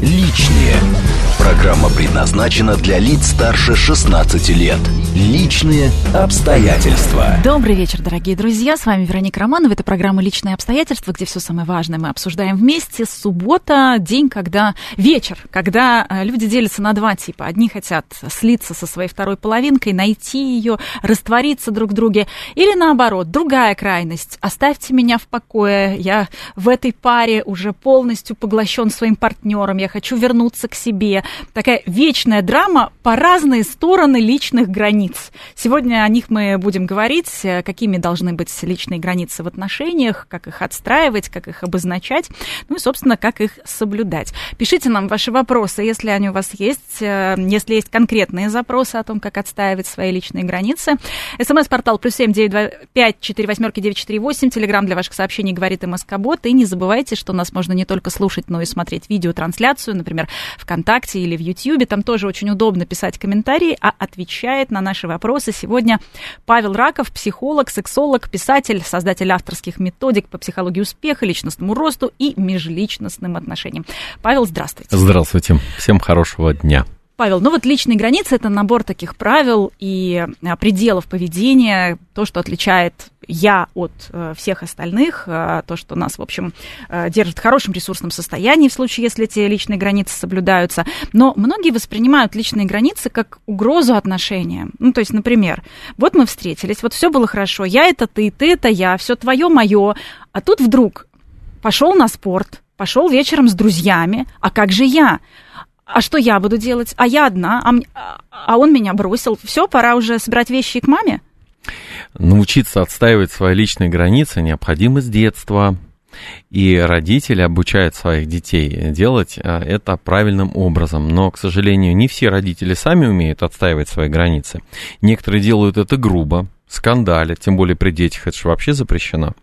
личные. Программа предназначена для лиц старше 16 лет. Личные обстоятельства. Добрый вечер, дорогие друзья. С вами Вероника Романова. Это программа «Личные обстоятельства», где все самое важное мы обсуждаем вместе. Суббота – день, когда... Вечер, когда э, люди делятся на два типа. Одни хотят слиться со своей второй половинкой, найти ее, раствориться друг в друге. Или наоборот, другая крайность. Оставьте меня в покое, я в этой паре уже полностью поглощен своим партнером, я хочу вернуться к себе. Такая вечная драма по разные стороны личных границ. Сегодня о них мы будем говорить, э, какими должны быть личные границы в отношениях, как их отстраивать, как их обозначать, ну и, собственно, как их соблюдать. Пишите нам ваши вопросы, если они у вас есть, э, если есть конкретные запросы о том, как отстаивать свои личные границы. СМС-портал плюс семь девять два пять четыре восьмерки девять четыре восемь. Телеграмм для ваших сообщений говорит МСК Бот. И не забывайте, что нас можно не только слушать, но и смотреть видеотрансляцию, например, ВКонтакте или в Ютьюбе. Там тоже очень удобно писать комментарии, а отвечает на наши вопросы сегодня Павел Раков, психолог, сексолог, писатель, создатель авторских методик по психологии успеха, личностному росту и межличностным отношениям. Павел, здравствуйте. Здравствуйте. Всем хорошего дня. Павел, ну вот личные границы это набор таких правил и а, пределов поведения, то, что отличает я от э, всех остальных, э, то, что нас, в общем, э, держит в хорошем ресурсном состоянии в случае, если эти личные границы соблюдаются. Но многие воспринимают личные границы как угрозу отношениям. Ну, то есть, например, вот мы встретились, вот все было хорошо, я это ты, ты это я, все твое, мое, а тут вдруг пошел на спорт, пошел вечером с друзьями, а как же я? А что я буду делать? А я одна, а, а он меня бросил. Все, пора уже собирать вещи к маме? Научиться отстаивать свои личные границы необходимо с детства. И родители обучают своих детей делать а, это правильным образом. Но, к сожалению, не все родители сами умеют отстаивать свои границы. Некоторые делают это грубо, скандалят, тем более при детях это же вообще запрещено.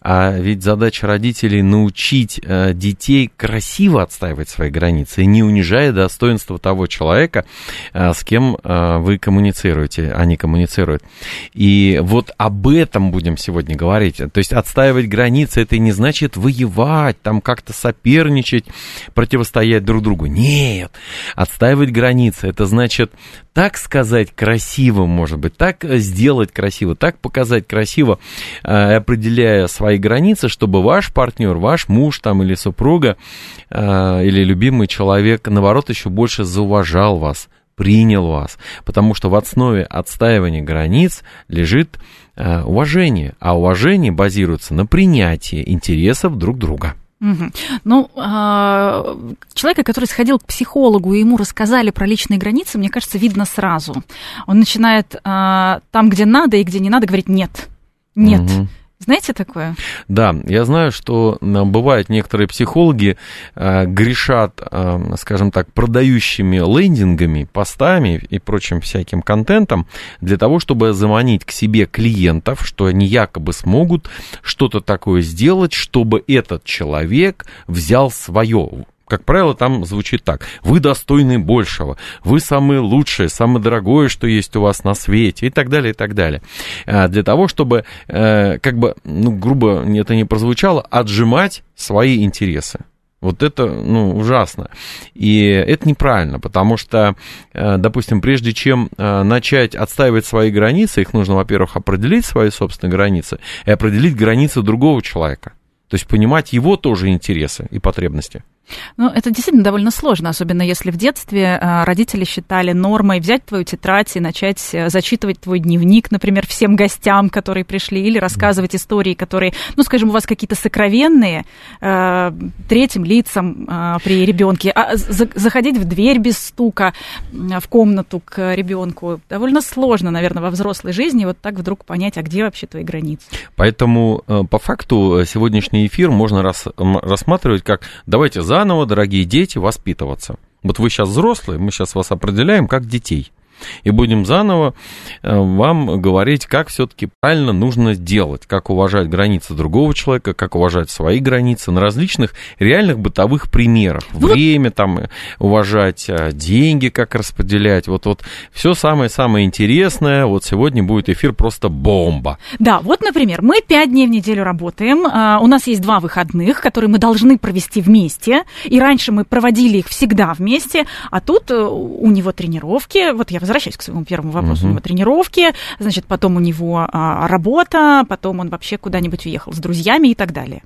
А ведь задача родителей научить э, детей красиво отстаивать свои границы, не унижая достоинства того человека, э, с кем э, вы коммуницируете, они коммуницируют. И вот об этом будем сегодня говорить. То есть отстаивать границы это не значит воевать, там как-то соперничать, противостоять друг другу. Нет, отстаивать границы это значит так сказать красиво, может быть, так сделать красиво, так показать красиво, определить определяя свои границы, чтобы ваш партнер, ваш муж там или супруга э, или любимый человек, наоборот, еще больше зауважал вас, принял вас, потому что в основе отстаивания границ лежит э, уважение, а уважение базируется на принятии интересов друг друга. Ну, э, человека, который сходил к психологу и ему рассказали про личные границы, мне кажется, видно сразу. Он начинает э, там, где надо и где не надо, говорить нет. Нет. Угу. Знаете такое? Да, я знаю, что бывают некоторые психологи э, грешат, э, скажем так, продающими лендингами, постами и прочим всяким контентом для того, чтобы заманить к себе клиентов, что они якобы смогут что-то такое сделать, чтобы этот человек взял свое как правило, там звучит так. Вы достойны большего. Вы самые лучшие, самое дорогое, что есть у вас на свете и так далее, и так далее. А, для того, чтобы, э, как бы, ну, грубо это не прозвучало, отжимать свои интересы. Вот это, ну, ужасно. И это неправильно, потому что, э, допустим, прежде чем э, начать отстаивать свои границы, их нужно, во-первых, определить свои собственные границы и определить границы другого человека. То есть понимать его тоже интересы и потребности. Ну, это действительно довольно сложно, особенно если в детстве э, родители считали нормой взять твою тетрадь и начать э, зачитывать твой дневник, например, всем гостям, которые пришли, или рассказывать истории, которые, ну, скажем, у вас какие-то сокровенные, э, третьим лицам при ребенке, а заходить в дверь без стука в комнату к ребенку довольно сложно, наверное, во взрослой жизни вот так вдруг понять, а где вообще твои границы. Поэтому по факту сегодняшний эфир можно рассматривать как давайте за заново, дорогие дети, воспитываться. Вот вы сейчас взрослые, мы сейчас вас определяем как детей. И будем заново э, вам говорить, как все-таки правильно нужно делать, как уважать границы другого человека, как уважать свои границы на различных реальных бытовых примерах. Ну, Время там уважать, э, деньги как распределять, вот, вот все самое-самое интересное. Вот сегодня будет эфир просто бомба. Да, вот, например, мы пять дней в неделю работаем, а, у нас есть два выходных, которые мы должны провести вместе, и раньше мы проводили их всегда вместе, а тут э, у него тренировки, вот я возвращаюсь к своему первому вопросу, угу. у него тренировки, значит, потом у него а, работа, потом он вообще куда-нибудь уехал с друзьями и так далее.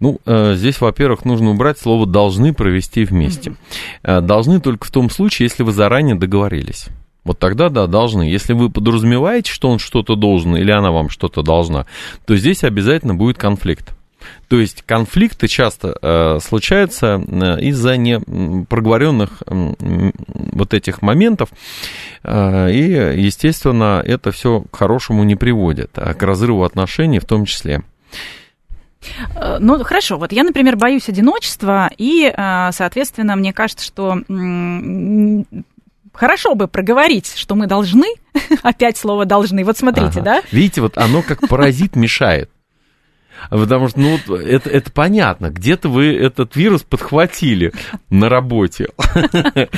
Ну, э, здесь, во-первых, нужно убрать слово «должны» провести вместе. Mm-hmm. Должны только в том случае, если вы заранее договорились. Вот тогда, да, должны. Если вы подразумеваете, что он что-то должен или она вам что-то должна, то здесь обязательно будет конфликт. То есть конфликты часто э, случаются э, из-за непроговоренных э, вот этих моментов, э, и, естественно, это все к хорошему не приводит, а к разрыву отношений в том числе. Э, ну, хорошо. Вот я, например, боюсь одиночества, и, э, соответственно, мне кажется, что хорошо бы проговорить, что мы должны, опять слово должны. Вот смотрите, ага. да? Видите, вот оно как паразит мешает. Потому что, ну, это, это понятно. Где-то вы этот вирус подхватили на работе.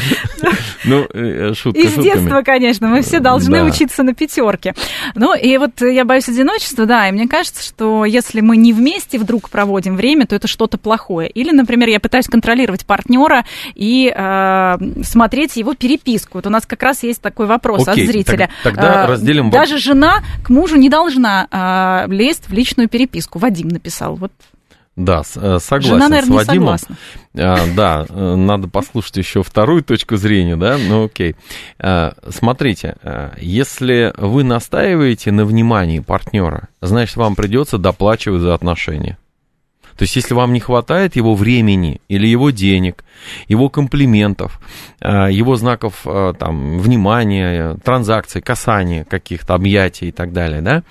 Ну, э, шутка Из детства, конечно. Мы все должны учиться на пятерке. Ну, и вот я боюсь одиночества, да, и мне кажется, что если мы не вместе вдруг проводим время, то это что-то плохое. Или, например, я пытаюсь контролировать партнера и э, смотреть его переписку. Вот у нас как раз есть такой вопрос от зрителя. Тогда разделим... Даже жена к мужу не должна лезть в личную переписку Вадим написал. Вот да, э, согласен Жена, наверное, с Вадимом. согласна. А, да, э, надо послушать еще вторую точку зрения, да, ну окей. А, смотрите, если вы настаиваете на внимании партнера, значит, вам придется доплачивать за отношения. То есть, если вам не хватает его времени или его денег, его комплиментов, э, его знаков э, там, внимания, транзакций, касания каких-то, объятий и так далее, да,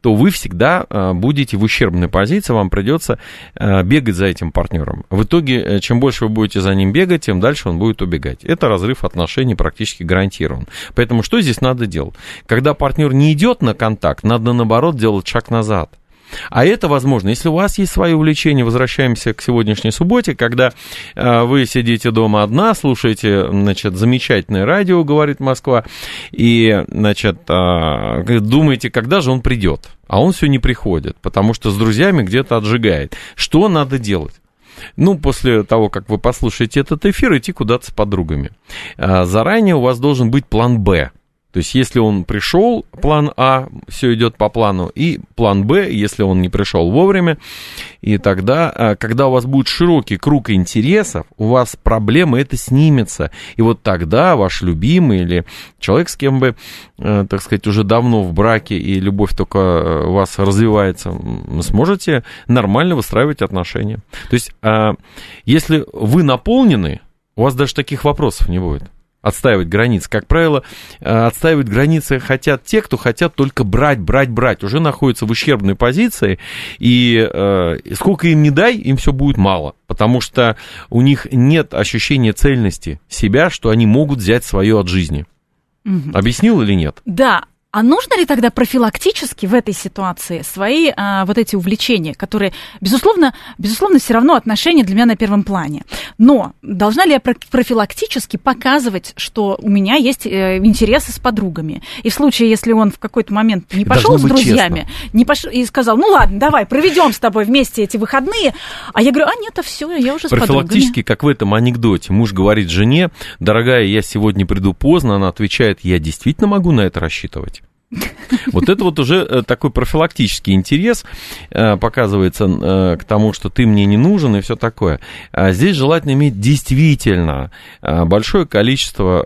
то вы всегда э, будете в ущербной позиции, вам придется бегать за этим партнером. В итоге, чем больше вы будете за ним бегать, тем дальше он будет убегать. Это разрыв отношений практически гарантирован. Поэтому что здесь надо делать? Когда партнер не идет на контакт, надо наоборот делать шаг назад – а это возможно, если у вас есть свои увлечения, возвращаемся к сегодняшней субботе, когда э, вы сидите дома одна, слушаете, значит, замечательное радио, говорит Москва, и, значит, э, думаете, когда же он придет. А он все не приходит, потому что с друзьями где-то отжигает. Что надо делать? ну, после того, как вы послушаете этот эфир, идти куда-то с подругами. Э, заранее у вас должен быть план «Б». То есть, если он пришел, план А, все идет по плану, и план Б, если он не пришел вовремя, и тогда, а, когда у вас будет широкий круг интересов, у вас проблема это снимется, и вот тогда ваш любимый или человек, с кем вы, э, так сказать, уже давно в браке, и любовь только э, у вас развивается, сможете нормально выстраивать отношения. То есть, а, если вы наполнены, у вас даже таких вопросов не будет отстаивать границы. Как правило, э, отстаивать границы хотят те, кто хотят только брать, брать, брать. Уже находятся в ущербной позиции, и э, сколько им не дай, им все будет мало. Потому что у них нет ощущения цельности себя, что они могут взять свое от жизни. Угу. Объяснил или нет? Да, а нужно ли тогда профилактически в этой ситуации свои а, вот эти увлечения, которые, безусловно, безусловно, все равно отношения для меня на первом плане. Но должна ли я профилактически показывать, что у меня есть э, интересы с подругами? И в случае, если он в какой-то момент не пошел с друзьями, не пошел и сказал, ну ладно, давай, проведем с тобой вместе эти выходные, а я говорю, а нет, а все, я уже с подругами. Профилактически, как в этом анекдоте, муж говорит жене, дорогая, я сегодня приду поздно, она отвечает, я действительно могу на это рассчитывать. Вот это вот уже э, такой профилактический интерес э, показывается э, к тому, что ты мне не нужен и все такое. А здесь желательно иметь действительно большое количество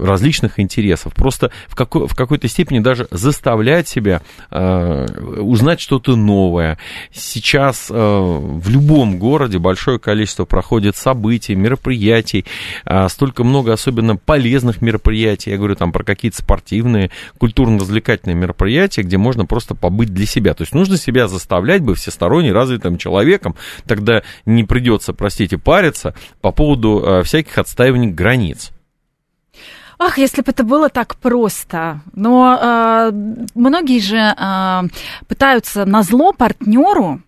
различных интересов. Просто в, какой, в какой-то степени даже заставлять себя узнать что-то новое. Сейчас в любом городе большое количество проходит событий, мероприятий, столько много особенно полезных мероприятий. Я говорю там про какие-то спортивные, культурные культурно-развлекательное мероприятие, где можно просто побыть для себя. То есть нужно себя заставлять бы всесторонне развитым человеком, тогда не придется, простите, париться по поводу э, всяких отстаиваний границ. Ах, если бы это было так просто. Но э, многие же э, пытаются на зло партнеру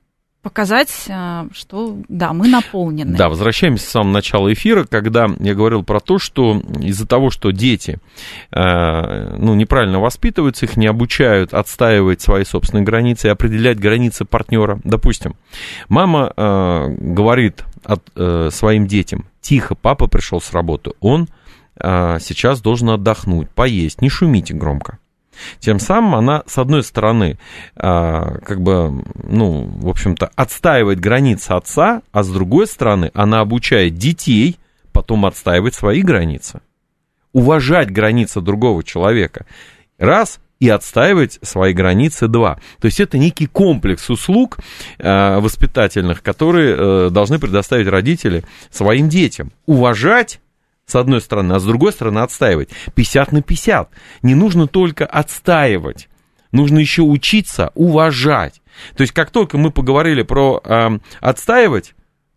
показать, э, что да, мы наполнены. Да, возвращаемся с самого начала эфира, когда я говорил про то, что из-за того, что дети э, ну, неправильно воспитываются, их не обучают отстаивать свои собственные границы и определять границы партнера. Допустим, мама э, говорит своим детям, тихо, папа пришел с работы, он сейчас должен отдохнуть, поесть, не шумите громко. Тем самым она, с одной стороны, а, как бы, ну, в общем-то, отстаивает границы отца, а с другой стороны, она обучает детей потом отстаивать свои границы. Уважать границы другого человека. Раз, и отстаивать свои границы два. То есть это некий комплекс услуг э, воспитательных, которые э, должны предоставить родители своим детям. Уважать с одной стороны, а с другой стороны отстаивать. 50 на 50. Не нужно только отстаивать, нужно еще учиться уважать. То есть как только мы поговорили про э, отстаивать,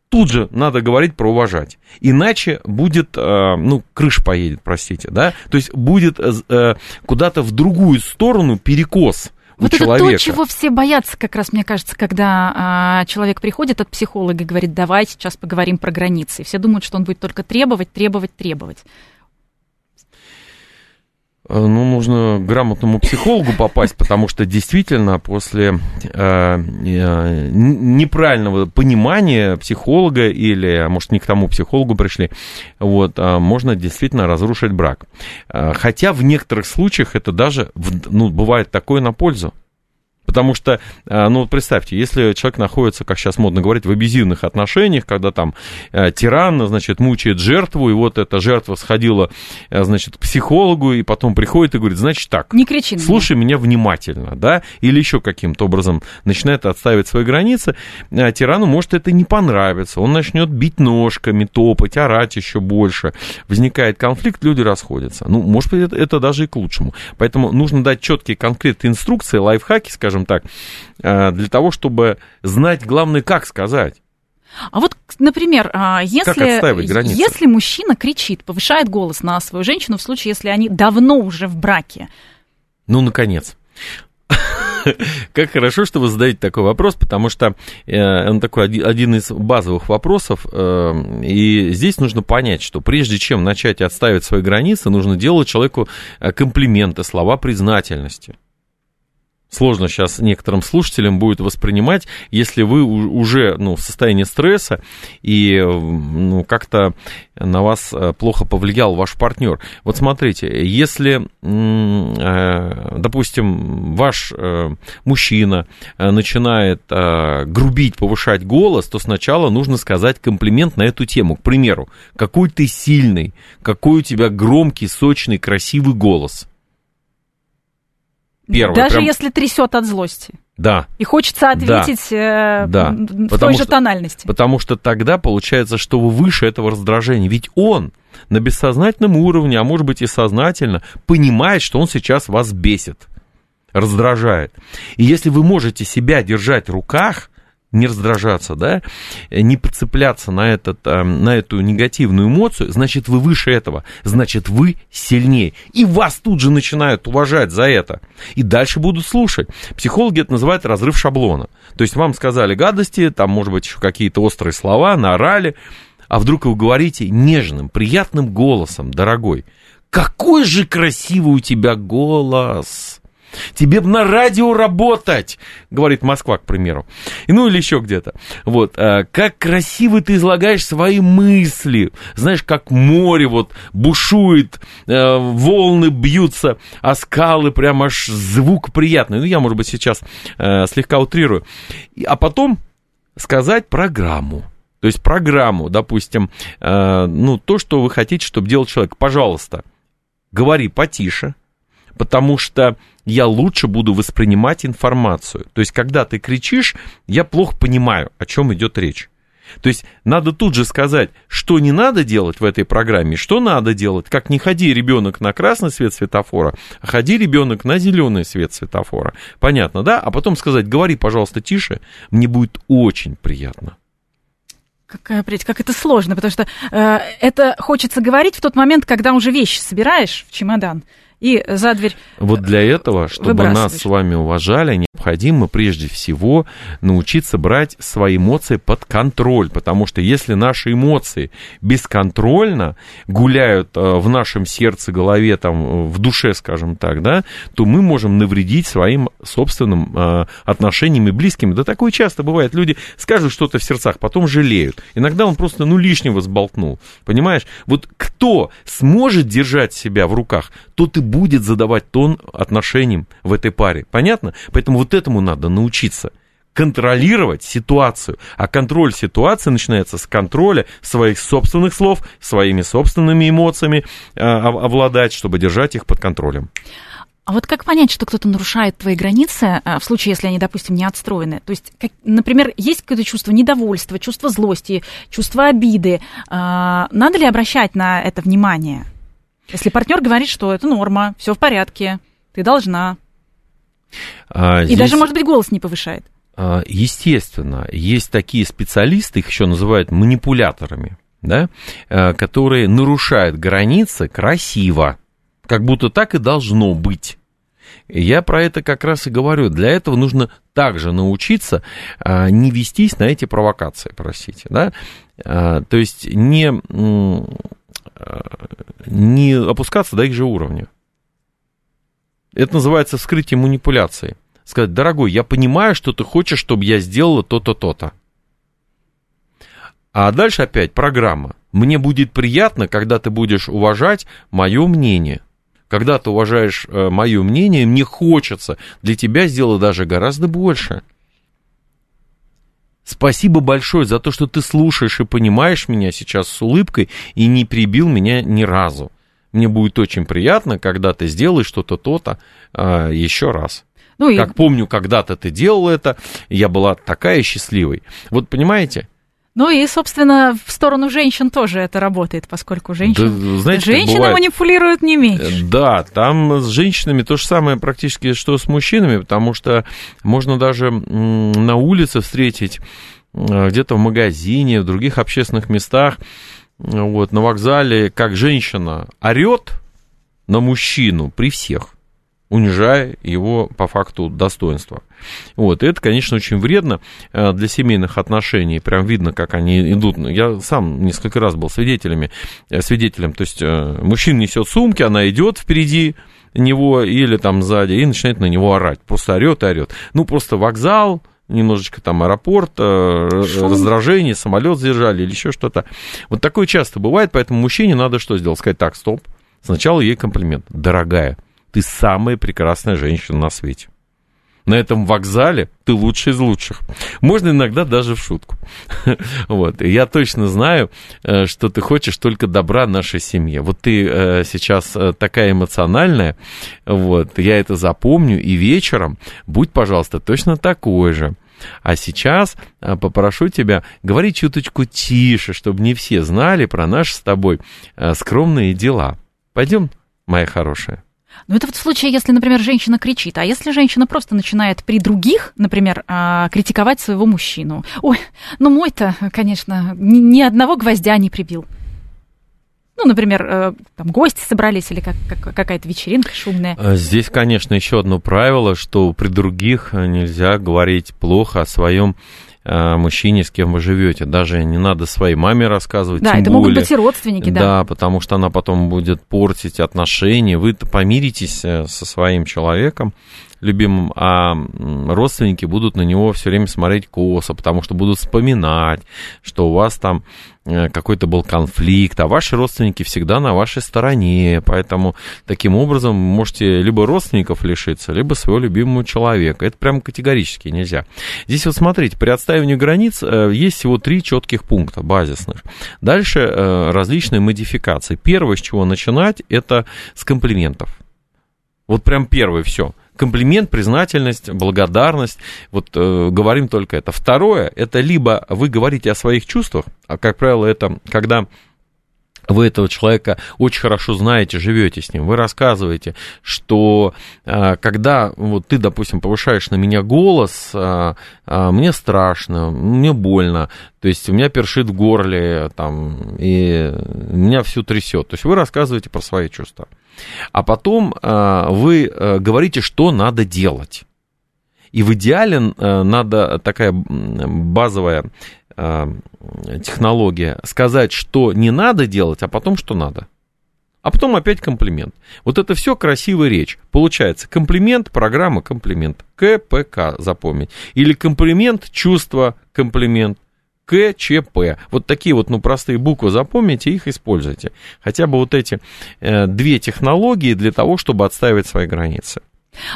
тут же надо говорить про уважать. Иначе будет, э, ну, крыш поедет, простите, да? То есть будет э, куда-то в другую сторону перекос вот человека. это то, чего все боятся, как раз, мне кажется, когда а, человек приходит от психолога и говорит, давай сейчас поговорим про границы. все думают, что он будет только требовать, требовать, требовать. Э, ну, нужно грамотному психологу попасть, потому что действительно после э, э, неправильного понимания психолога или, может, не к тому психологу пришли, вот, э, можно действительно разрушить брак. Хотя в некоторых случаях это даже, ну, бывает такое на пользу. Потому что, э, ну, представьте, если человек находится, как сейчас модно говорить, в абьюзивных отношениях, когда там э, тиран, значит, мучает жертву, и вот эта жертва сходила, э, значит, к психологу, и потом приходит и говорит, значит, так, Не кричи слушай меня внимательно, да, или еще каким-то образом начинает отставить свои границы, тирану может это не понравиться, он начнет бить ножками, топать, орать еще больше, возникает конфликт, люди расходятся. Ну, может быть, это, это даже и к лучшему. Поэтому нужно дать четкие конкретные инструкции, лайфхаки, скажем, скажем так, э, для того, чтобы знать, главное, как сказать. А вот, например, а, если, если мужчина кричит, повышает голос на свою женщину в случае, если они давно уже в браке. Ну, наконец. Как хорошо, что вы задаете такой вопрос, потому что э, он такой один из базовых вопросов. Э, и здесь нужно понять, что прежде чем начать отставить свои границы, нужно делать человеку комплименты, слова признательности сложно сейчас некоторым слушателям будет воспринимать, если вы уже ну, в состоянии стресса и ну, как-то на вас э, плохо повлиял ваш партнер. Вот смотрите, если, э, допустим, ваш э, мужчина начинает грубить, повышать голос, то сначала нужно сказать комплимент на эту тему. К примеру, какой ты сильный, какой у тебя громкий, сочный, красивый голос – Первое, Даже прям... если трясет от злости. Да. И хочется ответить да, э, да. в потому той же что, тональности. Потому что тогда получается, что вы выше этого раздражения. Ведь он на бессознательном уровне, а может быть и сознательно, понимает, что он сейчас вас бесит, раздражает. И если вы можете себя держать в руках, не раздражаться, да, не подцепляться на, этот, э, на эту негативную эмоцию, значит, вы выше этого, значит, вы сильнее. И вас тут же начинают уважать за это. И дальше будут слушать. Психологи это называют разрыв шаблона. То есть вам сказали гадости, там, может быть, еще какие-то острые слова, наорали, а вдруг вы говорите нежным, приятным голосом, дорогой, какой же красивый у тебя голос! Тебе бы на радио работать, говорит Москва, к примеру. И, ну или еще где-то. Вот, а, как красиво ты излагаешь свои мысли. Знаешь, как море вот бушует, а, волны бьются, а скалы прям аж звук приятный. Ну, я, может быть, сейчас а, слегка утрирую. А потом сказать программу. То есть программу, допустим, ну, то, что вы хотите, чтобы делал человек. Пожалуйста, говори потише, потому что я лучше буду воспринимать информацию. То есть, когда ты кричишь, я плохо понимаю, о чем идет речь. То есть надо тут же сказать, что не надо делать в этой программе, что надо делать. Как не ходи ребенок на красный свет светофора, а ходи ребенок на зеленый свет светофора. Понятно, да? А потом сказать, говори, пожалуйста, тише, мне будет очень приятно. Какая прелесть, как это сложно, потому что э, это хочется говорить в тот момент, когда уже вещи собираешь в чемодан и за дверь. Вот для этого, чтобы нас с вами уважали, необходимо прежде всего научиться брать свои эмоции под контроль, потому что если наши эмоции бесконтрольно гуляют э, в нашем сердце, голове, там, в душе, скажем так, да, то мы можем навредить своим собственным э, отношениям и близким. Да такое часто бывает. Люди скажут что-то в сердцах, потом жалеют. Иногда он просто, ну, лишнего сболтнул. Понимаешь? Вот кто сможет держать себя в руках, тот и будет задавать тон отношениям в этой паре. Понятно? Поэтому вот этому надо научиться контролировать ситуацию. А контроль ситуации начинается с контроля своих собственных слов, своими собственными эмоциями э, обладать, чтобы держать их под контролем. А вот как понять, что кто-то нарушает твои границы, э, в случае, если они, допустим, не отстроены? То есть, как, например, есть какое-то чувство недовольства, чувство злости, чувство обиды. Э, надо ли обращать на это внимание? Если партнер говорит, что это норма, все в порядке, ты должна. А, здесь... И даже, может быть, голос не повышает. А, естественно, есть такие специалисты, их еще называют манипуляторами, да, а, которые нарушают границы красиво, как будто так и должно быть. Я про это как раз и говорю. Для этого нужно также научиться а, не вестись на эти провокации, простите, да, а, то есть не не опускаться до их же уровня. Это называется вскрытие манипуляции. Сказать, дорогой, я понимаю, что ты хочешь, чтобы я сделала то-то, то-то. А дальше опять программа. Мне будет приятно, когда ты будешь уважать мое мнение. Когда ты уважаешь э, мое мнение, мне хочется для тебя сделать даже гораздо больше. Спасибо большое за то, что ты слушаешь и понимаешь меня сейчас с улыбкой и не прибил меня ни разу. Мне будет очень приятно, когда ты сделаешь что-то то-то а, еще раз. Ну, как и... помню, когда-то ты делал это, я была такая счастливой. Вот понимаете? Ну и, собственно, в сторону женщин тоже это работает, поскольку женщин... да, знаете, женщины манипулируют не меньше. Да, там с женщинами то же самое практически, что с мужчинами, потому что можно даже на улице встретить э, где-то в магазине, в других общественных местах, вот, на вокзале, как женщина орет на мужчину при всех – унижая его по факту достоинства. Вот, и это, конечно, очень вредно э, для семейных отношений. Прям видно, как они идут. Я сам несколько раз был свидетелями, э, свидетелем. То есть э, мужчина несет сумки, она идет впереди него или там сзади и начинает на него орать. Просто орет и орет. Ну, просто вокзал, немножечко там аэропорт, Шум. раздражение, самолет задержали или еще что-то. Вот такое часто бывает, поэтому мужчине надо что сделать? Сказать, так, стоп. Сначала ей комплимент. Дорогая, ты самая прекрасная женщина на свете. На этом вокзале ты лучший из лучших. Можно иногда даже в шутку. Вот. Я точно знаю, э, что ты хочешь только добра нашей семье. Вот ты э, сейчас э, такая эмоциональная, вот, я это запомню, и вечером будь, пожалуйста, точно такой же. А сейчас попрошу тебя говорить чуточку тише, чтобы не все знали про наши с тобой скромные дела. Пойдем, моя хорошая. Ну, это вот в случае, если, например, женщина кричит. А если женщина просто начинает при других, например, а, критиковать своего мужчину? Ой, ну мой-то, конечно, ни одного гвоздя не прибил. Ну, например, э, там гости собрались или как, как, какая-то вечеринка шумная. А здесь, конечно, еще одно правило, что при других нельзя говорить плохо о своем Э, мужчине, с кем вы живете. Даже не надо своей маме рассказывать. Да, это более, могут быть и родственники, да. Да, потому что она потом будет портить отношения. Вы помиритесь э, со своим человеком, любимым, а родственники будут на него все время смотреть косо, потому что будут вспоминать, что у вас там э, какой-то был конфликт, а ваши родственники всегда на вашей стороне, поэтому таким образом можете либо родственников лишиться, либо своего любимого человека. Это прям категорически нельзя. Здесь вот смотрите, при отстаивании границ э, есть всего три четких пункта базисных. Дальше э, различные модификации. Первое, с чего начинать, это с комплиментов. Вот прям первое все комплимент, признательность, благодарность. Вот э, говорим только это. Второе, это либо вы говорите о своих чувствах, а, как правило, это когда вы этого человека очень хорошо знаете, живете с ним, вы рассказываете, что а, когда вот ты, допустим, повышаешь на меня голос, а, а, мне страшно, мне больно, то есть у меня першит в горле, там, и меня всю трясет. То есть вы рассказываете про свои чувства. А потом вы говорите, что надо делать. И в идеале надо такая базовая Э, технология сказать, что не надо делать, а потом, что надо. А потом опять комплимент. Вот это все красивая речь. Получается, комплимент, программа, комплимент. КПК запомнить. Или комплимент, чувство, комплимент. КЧП. Вот такие вот, ну, простые буквы запомните, их используйте. Хотя бы вот эти э, две технологии для того, чтобы отстаивать свои границы.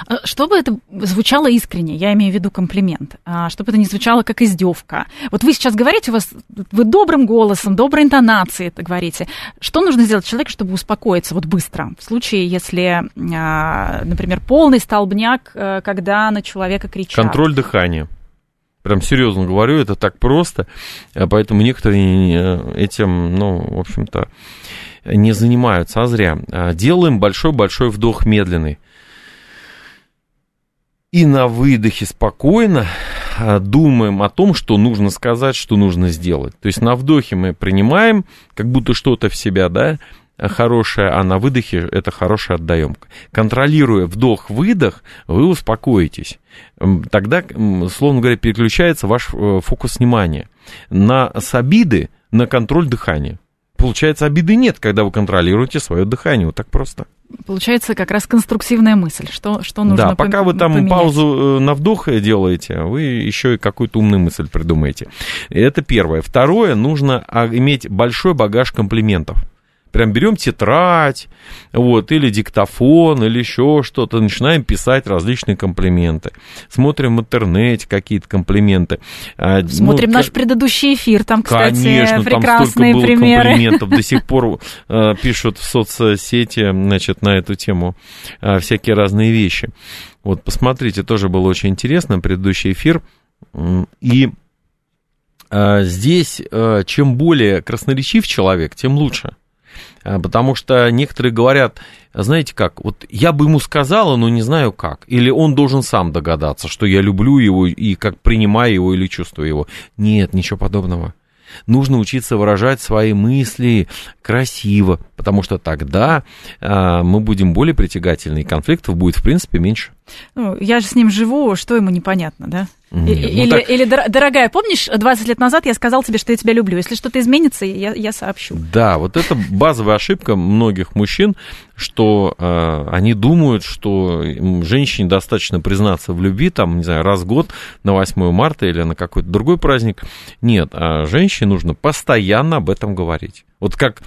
А, чтобы это звучало искренне, я имею в виду комплимент, а, чтобы это не звучало как издевка. Вот вы сейчас говорите, у вас, вы добрым голосом, доброй интонацией это говорите. Что нужно сделать человеку, чтобы успокоиться вот быстро? В случае, если, а, например, полный столбняк, э, когда на человека кричат. Контроль дыхания. Прям серьезно говорю, это так просто, поэтому некоторые этим, ну, в общем-то, не занимаются, а зря. Делаем большой-большой вдох медленный и на выдохе спокойно а, думаем о том, что нужно сказать, что нужно сделать. То есть на вдохе мы принимаем, как будто что-то в себя, да, хорошее, а на выдохе это хорошее отдаем. Контролируя вдох-выдох, вы успокоитесь. Тогда, словно говоря, переключается ваш э, фокус внимания на с обиды на контроль дыхания. Получается, обиды нет, когда вы контролируете свое дыхание. Вот так просто. Получается, как раз конструктивная мысль, что, что нужно Да, пока вы там поменять. паузу э, на вдох делаете, вы еще и какую-то умную мысль придумаете. Это первое. Второе, нужно а, иметь большой багаж комплиментов прям берем тетрадь, вот, или диктофон, или еще что-то, начинаем писать различные комплименты. Смотрим в интернете какие-то комплименты. А, Смотрим ну, наш предыдущий эфир, там, кстати, конечно, прекрасные там столько было примеры. комплиментов. До сих пор э, пишут в соцсети, значит, на эту тему э, всякие разные вещи. Вот, посмотрите, тоже было очень интересно, предыдущий эфир. И здесь, чем более красноречив человек, тем лучше. Э, потому что некоторые говорят, знаете как, вот я бы ему сказала, но не знаю как. Или он должен сам догадаться, что я люблю его и как принимаю его или чувствую его. Нет, ничего подобного. Нужно учиться выражать свои мысли красиво, потому что тогда а, мы будем более притягательны, и конфликтов будет, в принципе, меньше. Ну, я же с ним живу, что ему непонятно, да? Нет, или, ну так... или, дорогая, помнишь, 20 лет назад я сказал тебе, что я тебя люблю. Если что-то изменится, я, я сообщу. Да, вот это базовая ошибка многих мужчин, что э, они думают, что женщине достаточно признаться в любви, там, не знаю, раз в год на 8 марта или на какой-то другой праздник. Нет, а женщине нужно постоянно об этом говорить. Вот как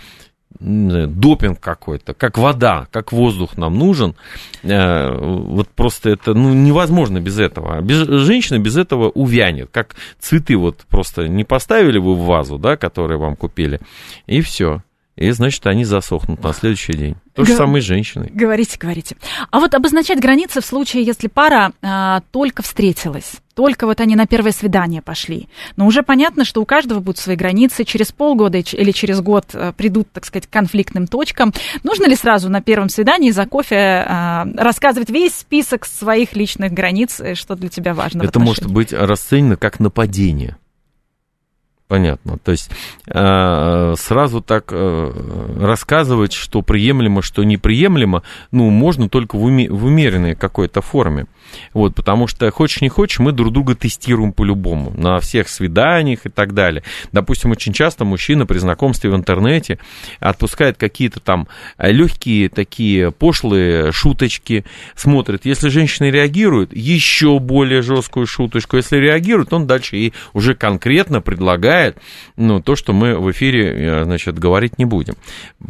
допинг какой-то, как вода, как воздух нам нужен. Э, вот просто это ну, невозможно без этого. Без, женщина без этого увянет, как цветы вот просто не поставили вы в вазу, да, которые вам купили, и все. И, значит, они засохнут на следующий день. То же самое с женщиной. Говорите, говорите. А вот обозначать границы в случае, если пара а, только встретилась, только вот они на первое свидание пошли. Но уже понятно, что у каждого будут свои границы. Через полгода или через год а, придут, так сказать, к конфликтным точкам. Нужно ли сразу на первом свидании за кофе а, рассказывать весь список своих личных границ, что для тебя важно? Это может быть расценено как нападение. Понятно. То есть э, сразу так э, рассказывать, что приемлемо, что неприемлемо, ну, можно только в, в умеренной какой-то форме. Вот, потому что хочешь не хочешь, мы друг друга тестируем по-любому, на всех свиданиях и так далее. Допустим, очень часто мужчина при знакомстве в интернете отпускает какие-то там легкие такие пошлые шуточки, смотрит. Если женщина реагирует, еще более жесткую шуточку. Если реагирует, он дальше ей уже конкретно предлагает ну, то, что мы в эфире, э, значит, говорить не будем.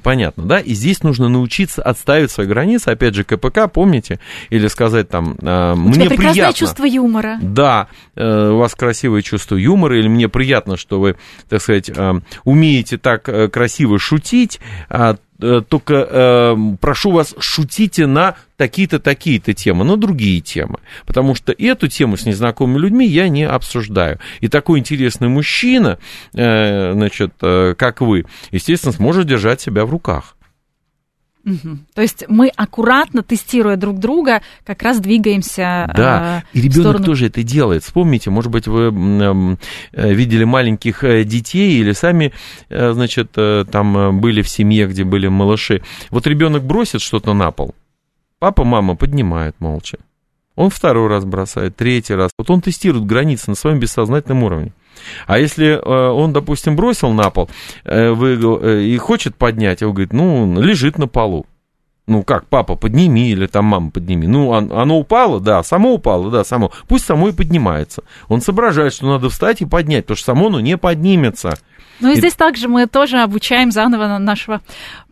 Понятно, да? И здесь нужно научиться отставить свои границы. Опять же, КПК, помните? Или сказать там э, мне приятно. чувство юмора. Да, э, у вас красивое чувство юмора, или мне приятно, что вы, так сказать, э, умеете так красиво шутить, а только э, прошу вас, шутите на такие-то, такие-то темы, на другие темы. Потому что эту тему с незнакомыми людьми я не обсуждаю. И такой интересный мужчина, э, значит, э, как вы, естественно, сможет держать себя в руках. Угу. То есть мы аккуратно, тестируя друг друга, как раз двигаемся. Да, э, и ребенок сторону... тоже это делает. Вспомните, может быть, вы э, видели маленьких э, детей или сами, э, значит, э, там были в семье, где были малыши. Вот ребенок бросит что-то на пол, папа, мама поднимают молча. Он второй раз бросает, третий раз. Вот он тестирует границы на своем бессознательном уровне. А если э, он, допустим, бросил на пол э, э, и хочет поднять, он говорит, ну, лежит на полу. Ну как, папа, подними, или там мама, подними. Ну, оно упало, да, само упало, да, само. Пусть само и поднимается. Он соображает, что надо встать и поднять, потому что само оно не поднимется. Ну и, и здесь также мы тоже обучаем заново нашего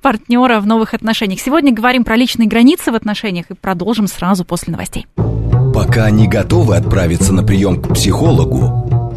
партнера в новых отношениях. Сегодня говорим про личные границы в отношениях и продолжим сразу после новостей. Пока не готовы отправиться на прием к психологу,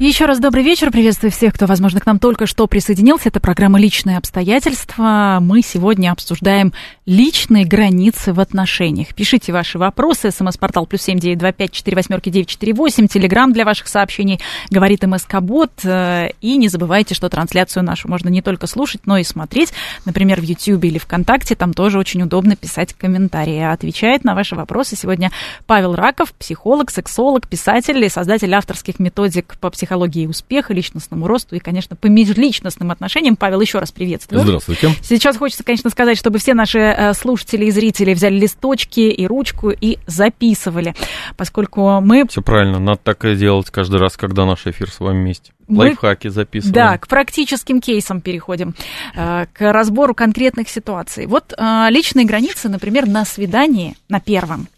Еще раз добрый вечер. Приветствую всех, кто, возможно, к нам только что присоединился. Это программа «Личные обстоятельства». Мы сегодня обсуждаем личные границы в отношениях. Пишите ваши вопросы. СМС-портал плюс семь девять два пять четыре восьмерки девять четыре восемь. Телеграмм для ваших сообщений. Говорит МСК-бот. И не забывайте, что трансляцию нашу можно не только слушать, но и смотреть. Например, в YouTube или ВКонтакте. Там тоже очень удобно писать комментарии. Отвечает на ваши вопросы сегодня Павел Раков, психолог, сексолог, писатель и создатель авторских методик по психологии психологии успеха, личностному росту и, конечно, по межличностным отношениям. Павел, еще раз приветствую. Здравствуйте. Сейчас хочется, конечно, сказать, чтобы все наши э, слушатели и зрители взяли листочки и ручку и записывали, поскольку мы... Все правильно, надо так и делать каждый раз, когда наш эфир с вами вместе. Мы, Лайфхаки записываем. Да, к практическим кейсам переходим, э, к разбору конкретных ситуаций. Вот э, личные границы, например, на свидании, на первом,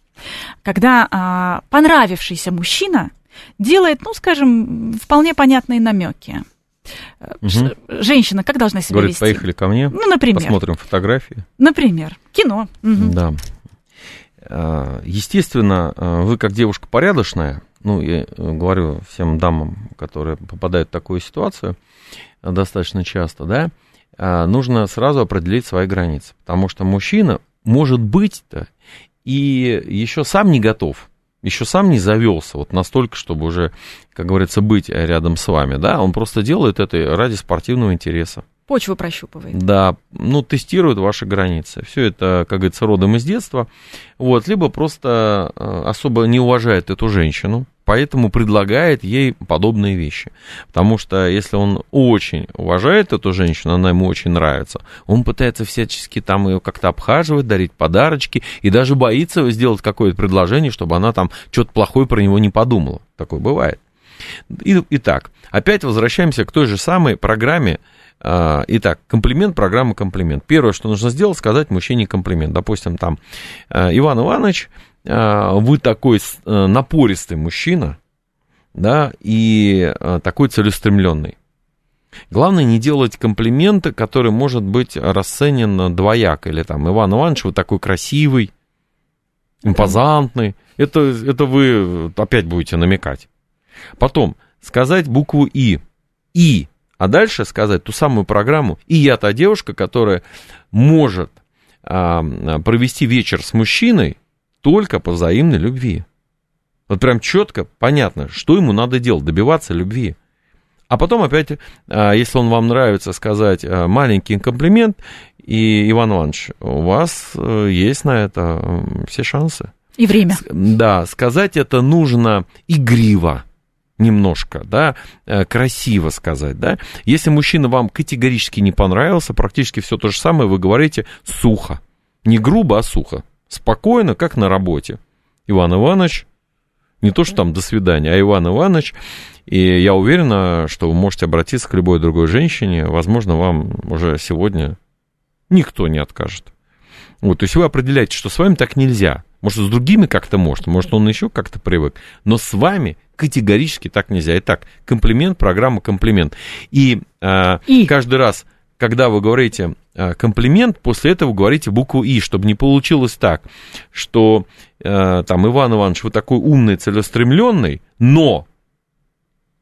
когда понравившийся мужчина делает, ну, скажем, вполне понятные намеки. Угу. Женщина как должна себя Говорит, вести? поехали ко мне, ну, например. посмотрим фотографии. Например, кино. Угу. Да. А, естественно, а, вы как девушка порядочная, ну, я говорю всем дамам, которые попадают в такую ситуацию достаточно часто, да, а, нужно сразу определить свои границы, потому что мужчина может быть-то и еще сам не готов еще сам не завелся вот настолько, чтобы уже, как говорится, быть рядом с вами, да, он просто делает это ради спортивного интереса. Почву прощупывает. Да, ну, тестирует ваши границы. Все это, как говорится, родом из детства. Вот, либо просто э, особо не уважает эту женщину, поэтому предлагает ей подобные вещи. Потому что если он очень уважает эту женщину, она ему очень нравится, он пытается всячески там ее как-то обхаживать, дарить подарочки и даже боится сделать какое-то предложение, чтобы она там что-то плохое про него не подумала. Такое бывает. итак, опять возвращаемся к той же самой программе. А, итак, комплимент, программа комплимент. Первое, что нужно сделать, сказать мужчине комплимент. Допустим, там, «Э, Иван Иванович, вы такой э, напористый мужчина, да, и э, такой целеустремленный. Главное не делать комплименты, который может быть расценен двояко. Или там, Иван Иванович, вы такой красивый, импозантный. Это, это вы опять будете намекать. Потом сказать букву И. И. А дальше сказать ту самую программу. И я та девушка, которая может а, провести вечер с мужчиной, только по взаимной любви. Вот прям четко, понятно, что ему надо делать, добиваться любви. А потом опять, а, если он вам нравится, сказать а, маленький комплимент, и, Иван Иванович, у вас э, есть на это все шансы. И время. Да, сказать это нужно игриво немножко, да, э, красиво сказать, да. Если мужчина вам категорически не понравился, практически все то же самое вы говорите сухо. Не грубо, а сухо спокойно, как на работе. Иван Иванович, не то, что там до свидания, а Иван Иванович, и я уверена, что вы можете обратиться к любой другой женщине, возможно, вам уже сегодня никто не откажет. Вот, то есть вы определяете, что с вами так нельзя. Может, с другими как-то может, может, он еще как-то привык, но с вами категорически так нельзя. Итак, комплимент, программа комплимент. И, э, и... каждый раз, когда вы говорите комплимент, после этого говорите букву «и», чтобы не получилось так, что э, там Иван Иванович, вы такой умный, целеустремленный, но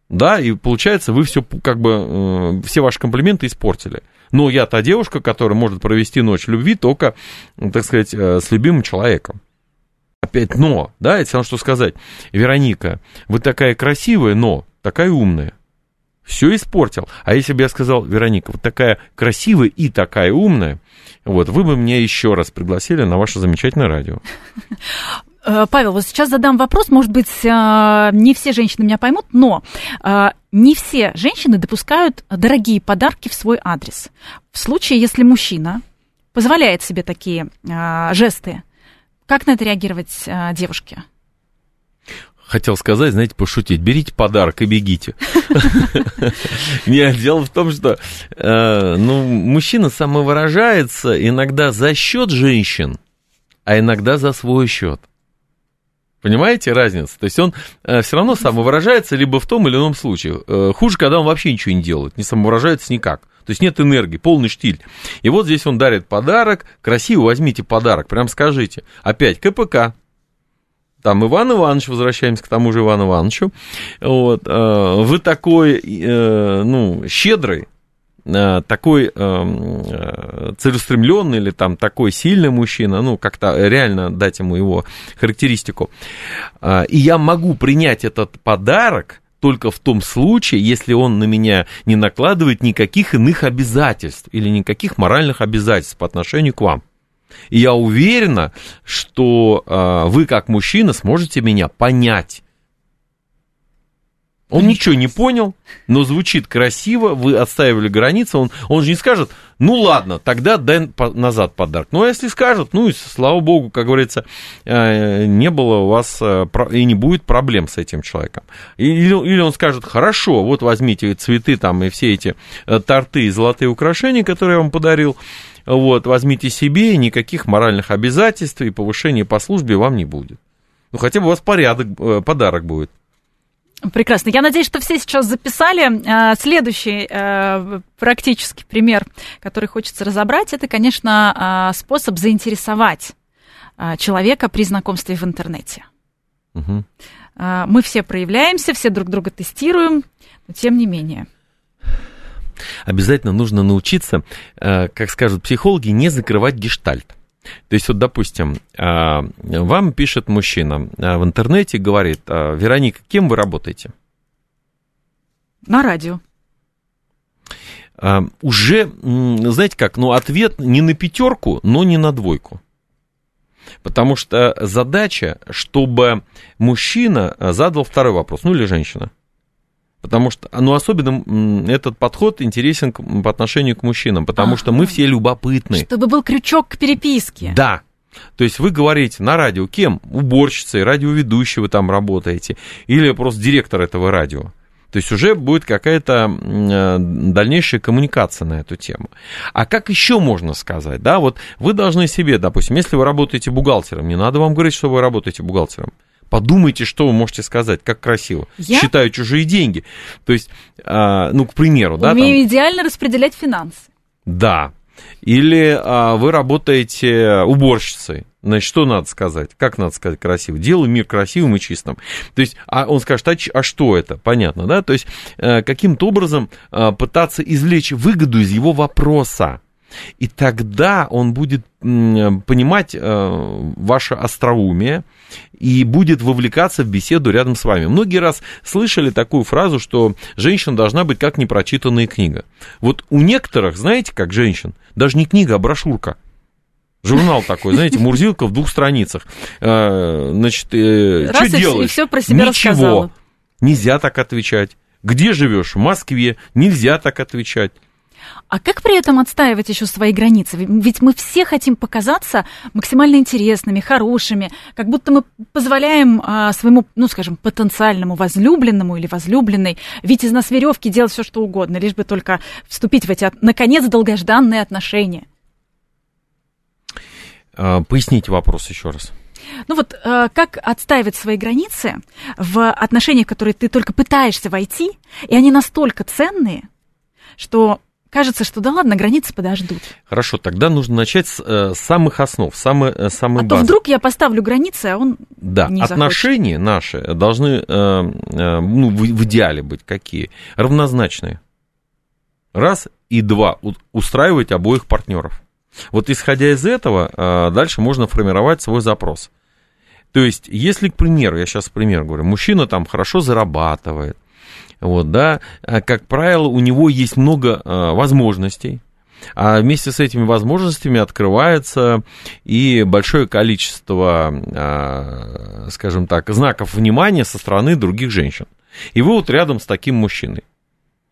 да, и получается, вы все как бы, все ваши комплименты испортили. Но я та девушка, которая может провести ночь любви только, так сказать, с любимым человеком. Опять но, да, это все равно, что сказать. Вероника, вы такая красивая, но такая умная. Все испортил. А если бы я сказал, Вероника, вот такая красивая и такая умная, вот, вы бы меня еще раз пригласили на ваше замечательное радио. Э, Павел, вот сейчас задам вопрос, может быть, э, не все женщины меня поймут, но э, не все женщины допускают дорогие подарки в свой адрес. В случае, если мужчина позволяет себе такие жесты, как на это реагировать девушке? Хотел сказать, знаете, пошутить. Берите подарок и бегите. Нет, дело в том, что ну, мужчина самовыражается иногда за счет женщин, а иногда за свой счет. Понимаете разницу? То есть он э, все равно самовыражается либо в том или ином случае. Э, хуже, когда он вообще ничего не делает, не самовыражается никак. То есть нет энергии, полный штиль. И вот здесь он дарит подарок, красиво возьмите подарок, прям скажите. Опять КПК, там Иван Иванович, возвращаемся к тому же Ивану Ивановичу, вот, э, вы такой, э, ну, щедрый, Э, такой э, целеустремленный или там такой сильный мужчина, ну, как-то реально дать ему его характеристику. И я могу принять этот подарок только в том случае, если он на меня не накладывает никаких иных обязательств или никаких моральных обязательств по отношению к вам. И я уверена, что э, вы как мужчина сможете меня понять он ничего не понял, но звучит красиво, вы отстаивали границы, он, он же не скажет, ну ладно, тогда дай назад подарок. Ну, а если скажет, ну, и слава богу, как говорится, э, не было у вас э, и не будет проблем с этим человеком. Или, или он скажет, хорошо, вот возьмите цветы там и все эти э, торты и золотые украшения, которые я вам подарил, вот, возьмите себе, никаких моральных обязательств и повышения по службе вам не будет. Ну, хотя бы у вас порядок, подарок будет. Прекрасно. Я надеюсь, что все сейчас записали. А, следующий э, практический пример, который хочется разобрать, это, конечно, а, способ заинтересовать человека при знакомстве в интернете. Угу. Мы все проявляемся, все друг друга тестируем, но тем не менее. Обязательно нужно научиться, э, как скажут психологи, не закрывать гештальт. То есть, вот, допустим, а, вам пишет мужчина а, в интернете, говорит, а, Вероника, кем вы работаете? На радио. Уже, знаете как, ну, ответ не на пятерку, но не на двойку. Потому что задача, чтобы мужчина задал второй вопрос, ну или женщина. Потому что, ну, особенно этот подход интересен по отношению к мужчинам, потому а, что мы все любопытны. Чтобы был крючок к переписке. Да. То есть вы говорите на радио кем? Уборщицей, радиоведущей вы там работаете, или просто директор этого радио. То есть уже будет какая-то э, дальнейшая коммуникация на эту тему. А как еще можно сказать? Да, вот вы должны себе, допустим, если вы работаете бухгалтером, не надо вам говорить, что вы работаете бухгалтером. Подумайте, что вы можете сказать, как красиво. Я? Считаю чужие деньги. То есть, а, ну, к примеру, Умею да. Умею там... идеально распределять финансы. Да. Или а, вы работаете уборщицей. Значит, что надо сказать? Как надо сказать красиво? Делай мир красивым и чистым. То есть, а он скажет, а, а что это? Понятно, да? То есть, а, каким-то образом а, пытаться извлечь выгоду из его вопроса. И тогда он будет понимать э, ваше остроумие и будет вовлекаться в беседу рядом с вами. Многие раз слышали такую фразу, что женщина должна быть как непрочитанная книга. Вот у некоторых, знаете, как женщин, даже не книга, а брошюрка. Журнал такой, знаете, Мурзилка в двух страницах. Э, значит, э, что делаешь? И все про себя Ничего. Рассказала. Нельзя так отвечать. Где живешь? В Москве. Нельзя так отвечать. А как при этом отстаивать еще свои границы? Ведь мы все хотим показаться максимально интересными, хорошими, как будто мы позволяем а, своему, ну, скажем, потенциальному возлюбленному или возлюбленной ведь из нас веревки делать все, что угодно, лишь бы только вступить в эти, наконец, долгожданные отношения. А, поясните вопрос еще раз. Ну вот э, как отстаивать свои границы в отношениях, в которые ты только пытаешься войти, и они настолько ценные, что кажется, что да ладно, границы подождут. Хорошо, тогда нужно начать с э, самых основ, самой, э, самой а базы. то вдруг я поставлю границы, а он Да, не отношения наши должны э, э, ну, в, в идеале быть какие? Равнозначные. Раз и два, устраивать обоих партнеров. Вот исходя из этого, э, дальше можно формировать свой запрос. То есть, если, к примеру, я сейчас пример говорю, мужчина там хорошо зарабатывает, вот, да, а, как правило, у него есть много а, возможностей, а вместе с этими возможностями открывается и большое количество, а, скажем так, знаков внимания со стороны других женщин. И вы вот рядом с таким мужчиной.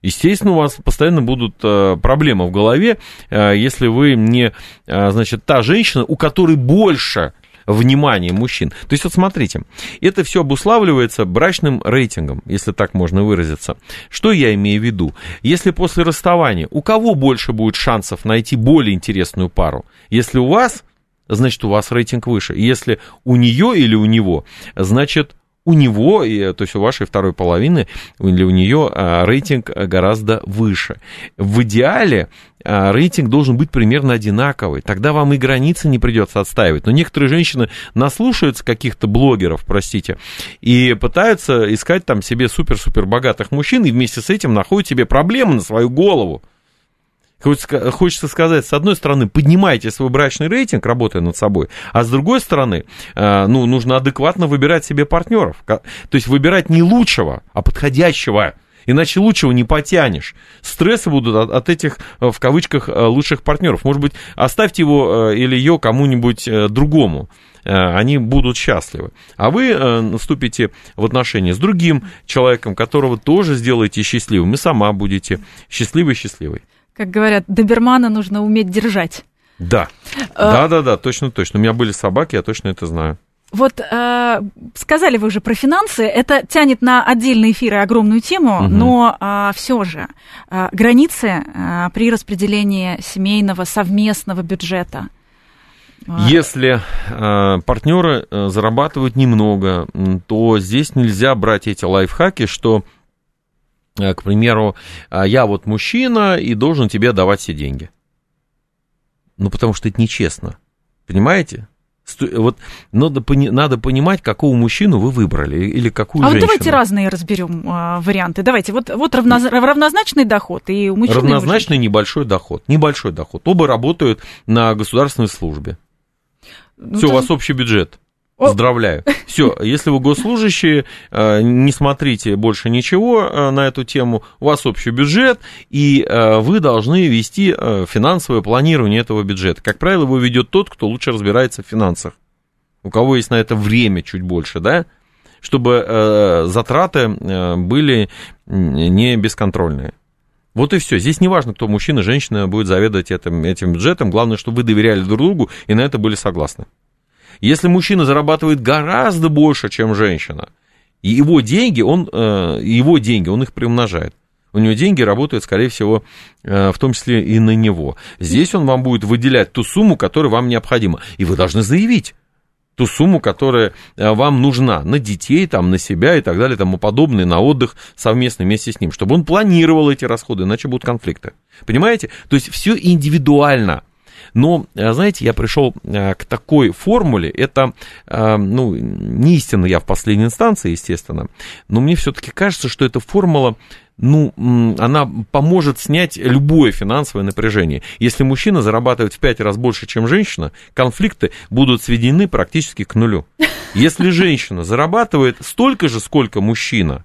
Естественно, у вас постоянно будут проблемы в голове, если вы не, значит, та женщина, у которой больше внимание мужчин. То есть вот смотрите, это все обуславливается брачным рейтингом, если так можно выразиться. Что я имею в виду? Если после расставания у кого больше будет шансов найти более интересную пару? Если у вас, значит у вас рейтинг выше. Если у нее или у него, значит у него, то есть у вашей второй половины или у нее а, рейтинг гораздо выше. В идеале а, рейтинг должен быть примерно одинаковый. Тогда вам и границы не придется отстаивать. Но некоторые женщины наслушаются каких-то блогеров, простите, и пытаются искать там себе супер-супер богатых мужчин, и вместе с этим находят себе проблемы на свою голову. Хочется сказать, с одной стороны, поднимайте свой брачный рейтинг, работая над собой, а с другой стороны, э, ну, нужно адекватно выбирать себе партнеров. То есть выбирать не лучшего, а подходящего. Иначе лучшего не потянешь. Стрессы будут от, от этих, э, в кавычках, э, лучших партнеров. Может быть, оставьте его или ее кому-нибудь другому они будут счастливы. А вы вступите в отношения с другим человеком, которого тоже сделаете счастливым, и сама будете счастливой-счастливой. Как говорят, добермана нужно уметь держать. Да, а... да, да, да, точно, точно. У меня были собаки, я точно это знаю. Вот э, сказали вы уже про финансы, это тянет на отдельные эфиры огромную тему, угу. но э, все же э, границы э, при распределении семейного совместного бюджета. Если э, партнеры э, зарабатывают немного, то здесь нельзя брать эти лайфхаки, что Э, к примеру, «А я вот мужчина и должен тебе давать все деньги. Ну, потому что это нечестно. Понимаете? Вот надо, надо понимать, какого мужчину вы выбрали или какую а женщину. А вот давайте разные разберем э, варианты. Давайте, вот, вот равноз, равнозначный доход и у мужчины... Равнозначный и небольшой доход. Небольшой доход. Оба работают на государственной службе. Ну, Все, у вас общий бюджет. Поздравляю. Все, если вы госслужащие, э, не смотрите больше ничего э, на эту тему. У вас общий бюджет, и э, вы должны вести финансовое планирование этого бюджета. Как правило, его ведет тот, кто лучше разбирается в финансах. У кого есть на это время чуть больше, да? Чтобы затраты были не бесконтрольные. Вот и все. Здесь не важно, кто мужчина, женщина будет заведовать этим, этим бюджетом. Главное, чтобы вы доверяли друг другу и на это были согласны. Если мужчина зарабатывает гораздо больше, чем женщина, и его деньги, он, э, его деньги, он их приумножает. У него деньги работают, скорее всего, э, в том числе и на него. Здесь он вам будет выделять ту сумму, которая вам необходима. И вы должны заявить ту сумму, которая э, вам нужна на детей, там, на себя и так далее, тому подобное, на отдых совместно вместе с ним, чтобы он планировал эти расходы, иначе будут конфликты. Понимаете? То есть все индивидуально. Но, э, знаете, я пришел э, к такой формуле, это, э, ну, не истина я в последней инстанции, естественно, но мне все-таки кажется, что эта формула ну, она поможет снять любое финансовое напряжение. Если мужчина зарабатывает в пять раз больше, чем женщина, конфликты будут сведены практически к нулю. Если женщина зарабатывает столько же, сколько мужчина,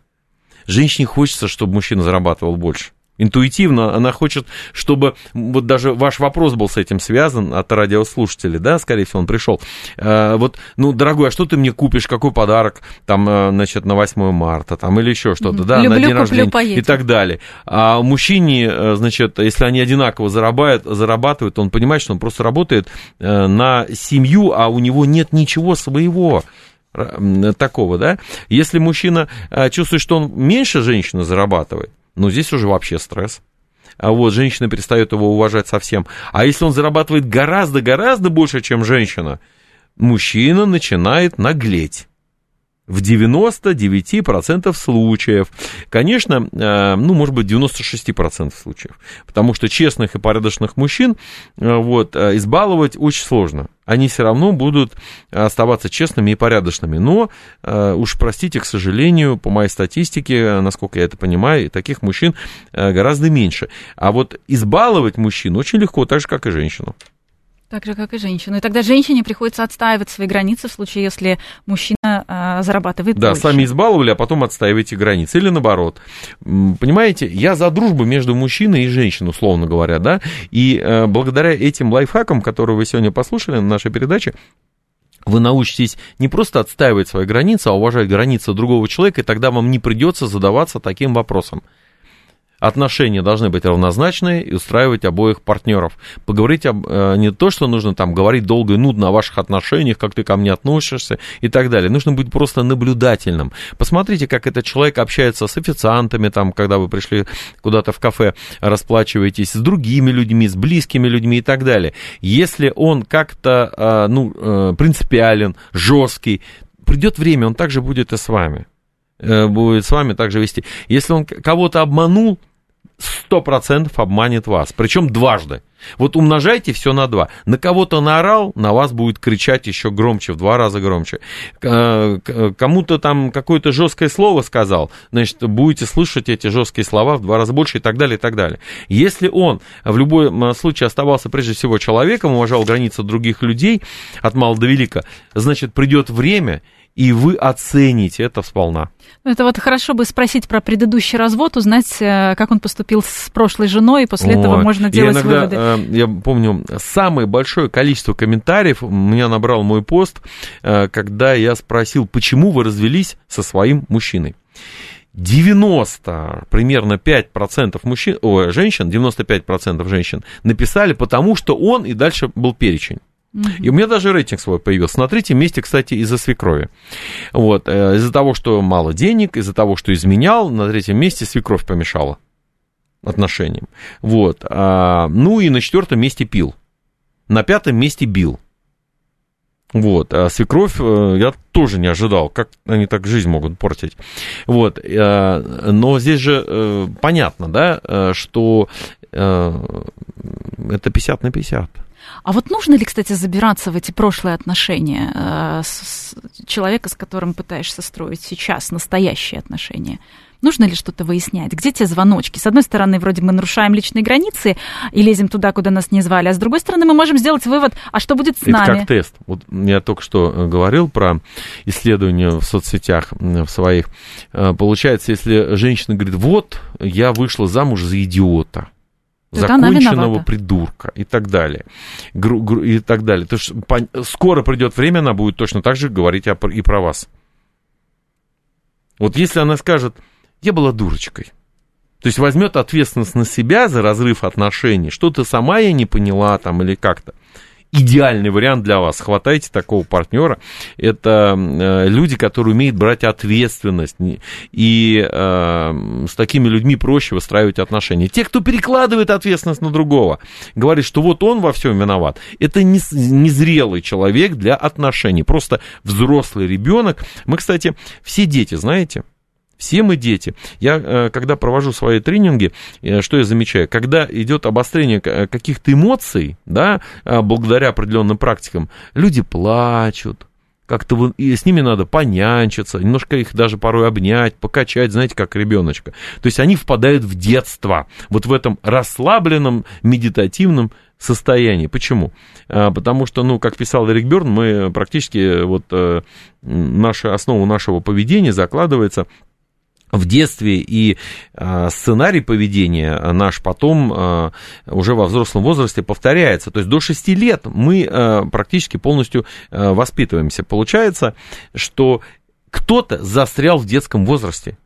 женщине хочется, чтобы мужчина зарабатывал больше. Интуитивно она хочет, чтобы вот даже ваш вопрос был с этим связан от радиослушателей, да, скорее всего, он пришел. Э, вот, ну, дорогой, а что ты мне купишь, какой подарок, там, э, значит, на 8 марта, там, или еще что-то, да, Люблю, на день рождения поедем. и так далее. А мужчине, э, значит, если они одинаково зарабатывают, зарабатывают, он понимает, что он просто работает на семью, а у него нет ничего своего такого, да. Если мужчина чувствует, что он меньше женщины зарабатывает, ну, здесь уже вообще стресс. А вот женщина перестает его уважать совсем. А если он зарабатывает гораздо-гораздо больше, чем женщина, мужчина начинает наглеть. В 99% случаев. Конечно, э, ну, может быть, 96% случаев. Потому что честных и порядочных мужчин э, вот, э, избаловать очень сложно. Они все равно будут оставаться честными и порядочными. Но, уж простите, к сожалению, по моей статистике, насколько я это понимаю, таких мужчин гораздо меньше. А вот избаловать мужчин очень легко, так же, как и женщину. Так же, как и женщину. И тогда женщине приходится отстаивать свои границы в случае, если мужчина э, зарабатывает да, больше. Да, сами избаловали, а потом отстаиваете границы. Или наоборот. Понимаете, я за дружбу между мужчиной и женщиной, условно говоря, да, и э, благодаря этим лайфхакам, которые вы сегодня послушали на нашей передаче, вы научитесь не просто отстаивать свои границы, а уважать границы другого человека, и тогда вам не придется задаваться таким вопросом. Отношения должны быть равнозначные и устраивать обоих партнеров. Поговорить об, э, не то, что нужно там говорить долго и нудно о ваших отношениях, как ты ко мне относишься и так далее. Нужно быть просто наблюдательным. Посмотрите, как этот человек общается с официантами, там, когда вы пришли куда-то в кафе, расплачиваетесь с другими людьми, с близкими людьми и так далее. Если он как-то э, ну, э, принципиален, жесткий, придет время, он также будет и с вами будет с вами также вести. Если он кого-то обманул, сто процентов обманет вас, причем дважды. Вот умножайте все на два. На кого-то наорал, на вас будет кричать еще громче, в два раза громче. Кому-то там какое-то жесткое слово сказал, значит, будете слышать эти жесткие слова в два раза больше и так далее, и так далее. Если он в любом случае оставался прежде всего человеком, уважал границы других людей от мала до велика, значит, придет время, и вы оцените это сполна. Ну, это вот хорошо бы спросить про предыдущий развод, узнать, э, как он поступил с прошлой женой, и после вот. этого можно делать я иногда, выводы. Э, я помню, самое большое количество комментариев меня набрал мой пост, э, когда я спросил, почему вы развелись со своим мужчиной. 90, примерно 5% мужчин, о, женщин, 95% женщин написали, потому что он, и дальше был перечень. И у меня даже рейтинг свой появился. На третьем месте, кстати, из-за свекрови. Вот, э, из-за того, что мало денег, из-за того, что изменял, на третьем месте свекровь помешала отношениям. Вот. А, ну и на четвертом месте пил. На пятом месте бил. Вот, а свекровь э, я тоже не ожидал, как они так жизнь могут портить. Вот, э, но здесь же понятно, да, что это 50 на 50. А вот нужно ли, кстати, забираться в эти прошлые отношения э, с, с человека, с которым пытаешься строить сейчас настоящие отношения? Нужно ли что-то выяснять? Где те звоночки? С одной стороны, вроде мы нарушаем личные границы и лезем туда, куда нас не звали, а с другой стороны, мы можем сделать вывод, а что будет с Это нами? как тест. Вот я только что э, говорил про исследования в соцсетях в своих. Э, получается, если женщина говорит, вот, я вышла замуж за идиота, законченного придурка и так далее. Гру, гру, и так далее. То есть, по, скоро придет время, она будет точно так же говорить о, и про вас. Вот если она скажет, я была дурочкой, то есть возьмет ответственность на себя за разрыв отношений, что-то сама я не поняла там или как-то, идеальный вариант для вас. Хватайте такого партнера. Это э, люди, которые умеют брать ответственность. И э, с такими людьми проще выстраивать отношения. Те, кто перекладывает ответственность на другого, говорит, что вот он во всем виноват. Это не, незрелый человек для отношений. Просто взрослый ребенок. Мы, кстати, все дети, знаете, все мы дети. Я, э, когда провожу свои тренинги, э, что я замечаю? Когда идет обострение э, каких-то эмоций, да, благодаря определенным практикам, люди плачут, как-то с ними надо понянчиться, немножко их даже порой обнять, покачать, знаете, как ребеночка. То есть они впадают в детство, вот в этом расслабленном, медитативном состоянии. Почему? Потому что, ну, как писал Эрик Берн, мы практически, вот, наша, основа нашего поведения закладывается в детстве и э, сценарий поведения наш потом э, уже во взрослом возрасте повторяется. То есть до 6 лет мы э, практически полностью воспитываемся. Получается, что кто-то застрял в детском возрасте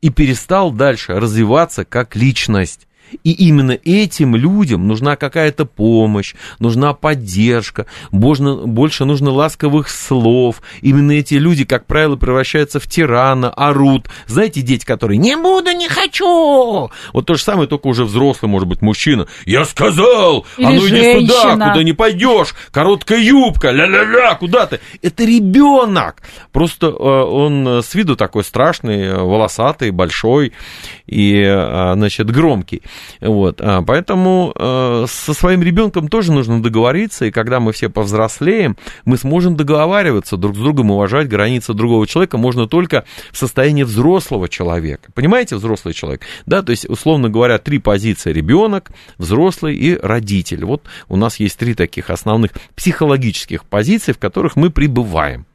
и перестал дальше развиваться как личность. И именно этим людям нужна какая-то помощь, нужна поддержка, можно, больше нужно ласковых слов. Именно эти люди, как правило, превращаются в тирана, орут. Знаете, дети, которые «не буду, не хочу!» Вот то же самое, только уже взрослый, может быть, мужчина. «Я сказал! Или а ну иди женщина. сюда, куда не пойдешь! Короткая юбка, ля-ля-ля, куда ты?» Это ребенок! Просто э, он с виду такой страшный, э, волосатый, большой и, э, значит, громкий. Вот, а, поэтому э, со своим ребенком тоже нужно договориться, и когда мы все повзрослеем, мы сможем договариваться друг с другом, уважать границы другого человека можно только в состоянии взрослого человека. Понимаете, взрослый человек? Да, то есть, условно говоря, три позиции ребенок, взрослый и родитель. Вот у нас есть три таких основных психологических позиции, в которых мы пребываем.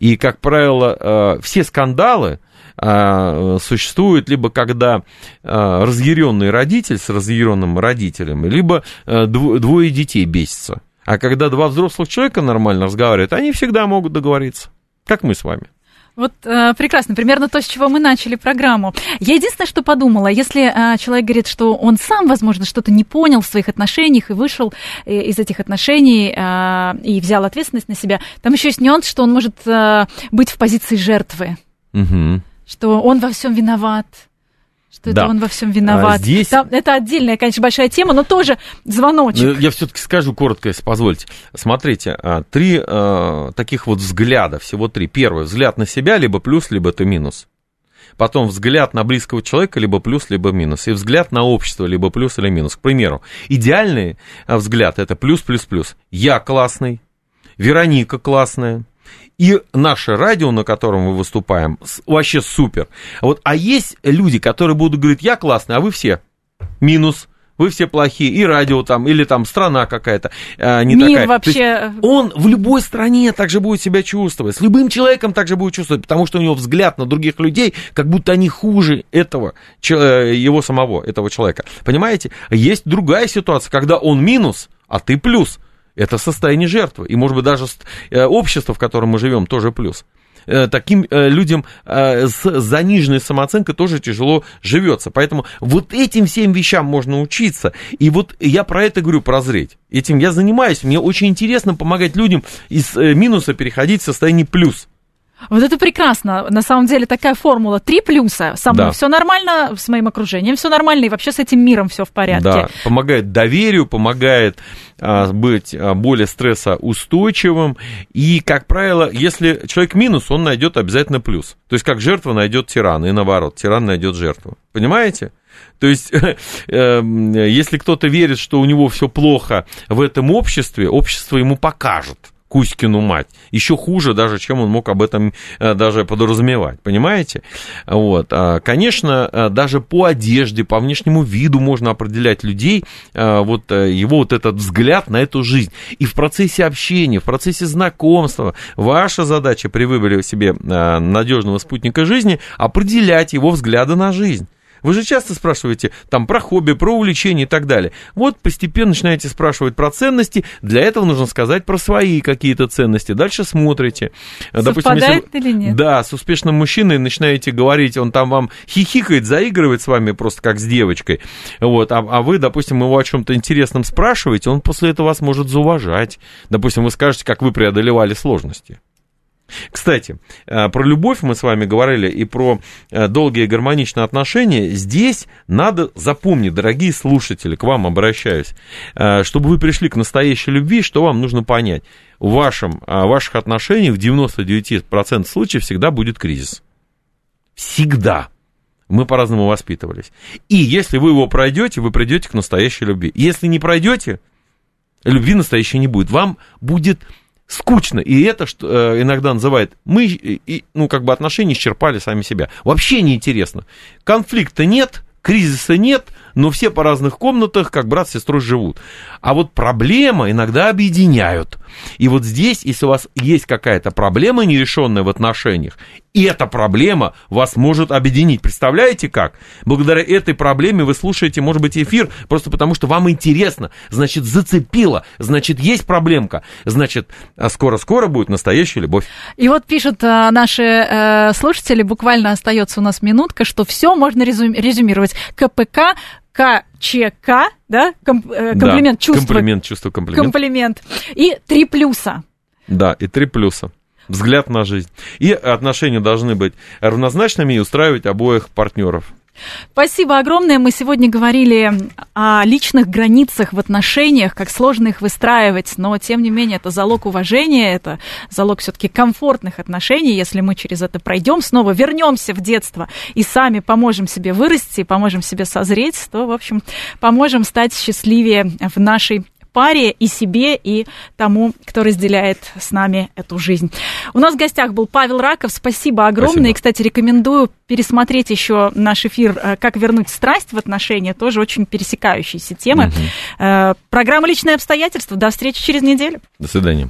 И, как правило, э, все скандалы, а, существует либо когда а, разъяренный родитель с разъяренным родителем, либо а, двое детей бесятся. А когда два взрослых человека нормально разговаривают, они всегда могут договориться, как мы с вами. Вот э, прекрасно, примерно то, с чего мы начали программу. Я единственное, что подумала, если э, человек говорит, что он сам, возможно, что-то не понял в своих отношениях и вышел э, из этих отношений э, и взял ответственность на себя, там еще есть нюанс, что он может э, быть в позиции жертвы. Угу что он во всем виноват. Что да. это он во всем виноват. А здесь... Там, это отдельная, конечно, большая тема, но тоже звоночек. Ну, я все-таки скажу коротко, если позволите. Смотрите, а, три э, таких вот взгляда, всего три. Первый взгляд на себя, либо плюс, либо это минус. Потом взгляд на близкого человека, либо плюс, либо минус. И взгляд на общество, либо плюс или минус. К примеру, идеальный а, взгляд это плюс, плюс, плюс. Я классный, Вероника классная, и наше радио, на котором мы выступаем, вообще супер. Вот, а есть люди, которые будут говорить, я классный, а вы все минус вы все плохие, и радио там, или там страна какая-то а, не Мир такая. вообще... он в любой стране также будет себя чувствовать, с любым человеком также будет чувствовать, потому что у него взгляд на других людей, как будто они хуже этого, э, его самого, этого человека. Понимаете? Есть другая ситуация, когда он минус, а ты плюс это состояние жертвы. И, может быть, даже э, общество, в котором мы живем, тоже плюс э, таким э, людям с заниженной самооценкой тоже тяжело живется. Поэтому вот этим всем вещам можно учиться. И вот я про это говорю, прозреть. Этим я занимаюсь. Мне очень интересно помогать людям из минуса переходить в состояние плюс. Вот это прекрасно. На самом деле такая формула. Три плюса. Со мной да. все нормально, с моим окружением все нормально, и вообще с этим миром все в порядке. Да, помогает доверию, помогает а, быть а, более стрессоустойчивым. И, как правило, если человек минус, он найдет обязательно плюс. То есть, как жертва найдет тирана, и наоборот, тиран найдет жертву. Понимаете? То есть, эм, если кто-то верит, что у него все плохо в этом обществе, общество ему покажет Кузькину мать. Еще хуже даже, чем он мог об этом э, даже подразумевать, понимаете? Вот. А, конечно, э, даже по одежде, по внешнему виду можно определять людей, э, вот его вот этот взгляд на эту жизнь. И в процессе общения, в процессе знакомства ваша задача при выборе себе надежного спутника жизни определять его взгляды на жизнь. Вы же часто спрашиваете там про хобби, про увлечения и так далее. Вот постепенно начинаете спрашивать про ценности. Для этого нужно сказать про свои какие-то ценности. Дальше смотрите. Совпадает Допустим, если, или нет? Да, с успешным мужчиной начинаете говорить, он там вам хихикает, заигрывает с вами просто как с девочкой. Вот, а, а вы, допустим, его о чем-то интересном спрашиваете, он после этого вас может зауважать. Допустим, вы скажете, как вы преодолевали сложности. Кстати, э, про любовь мы с вами говорили и про э, долгие гармоничные отношения. Здесь надо запомнить, дорогие слушатели, к вам обращаюсь, э, чтобы вы пришли к настоящей любви, что вам нужно понять. В вашем, ваших отношениях в 99% случаев всегда будет кризис. Всегда. Мы по-разному воспитывались. И если вы его пройдете, вы придете к настоящей любви. Если не пройдете, любви настоящей не будет. Вам будет скучно. И это что э, иногда называют, мы, и, ну, как бы отношения исчерпали сами себя. Вообще неинтересно. Конфликта нет, кризиса нет, но все по разных комнатах, как брат с сестрой, живут. А вот проблема иногда объединяют. И вот здесь, если у вас есть какая-то проблема нерешенная в отношениях, и эта проблема вас может объединить. Представляете как? Благодаря этой проблеме вы слушаете, может быть, эфир просто потому, что вам интересно. Значит, зацепило. Значит, есть проблемка. Значит, а скоро-скоро будет настоящая любовь. И вот пишут а, наши э, слушатели, буквально остается у нас минутка, что все можно резюмировать. КПК КЧК, да, Ком, э, комплимент да, чувства. Комплимент чувство комплимент. Комплимент. И три плюса. Да, и три плюса. Взгляд на жизнь. И отношения должны быть равнозначными и устраивать обоих партнеров. Спасибо огромное. Мы сегодня говорили о личных границах в отношениях, как сложно их выстраивать, но тем не менее это залог уважения, это залог все-таки комфортных отношений. Если мы через это пройдем, снова вернемся в детство и сами поможем себе вырасти, поможем себе созреть, то, в общем, поможем стать счастливее в нашей паре, и себе, и тому, кто разделяет с нами эту жизнь. У нас в гостях был Павел Раков. Спасибо огромное. Спасибо. И, кстати, рекомендую пересмотреть еще наш эфир э, «Как вернуть страсть в отношения». Тоже очень пересекающиеся темы. Угу. Программа «Личные обстоятельства». До встречи через неделю. До свидания.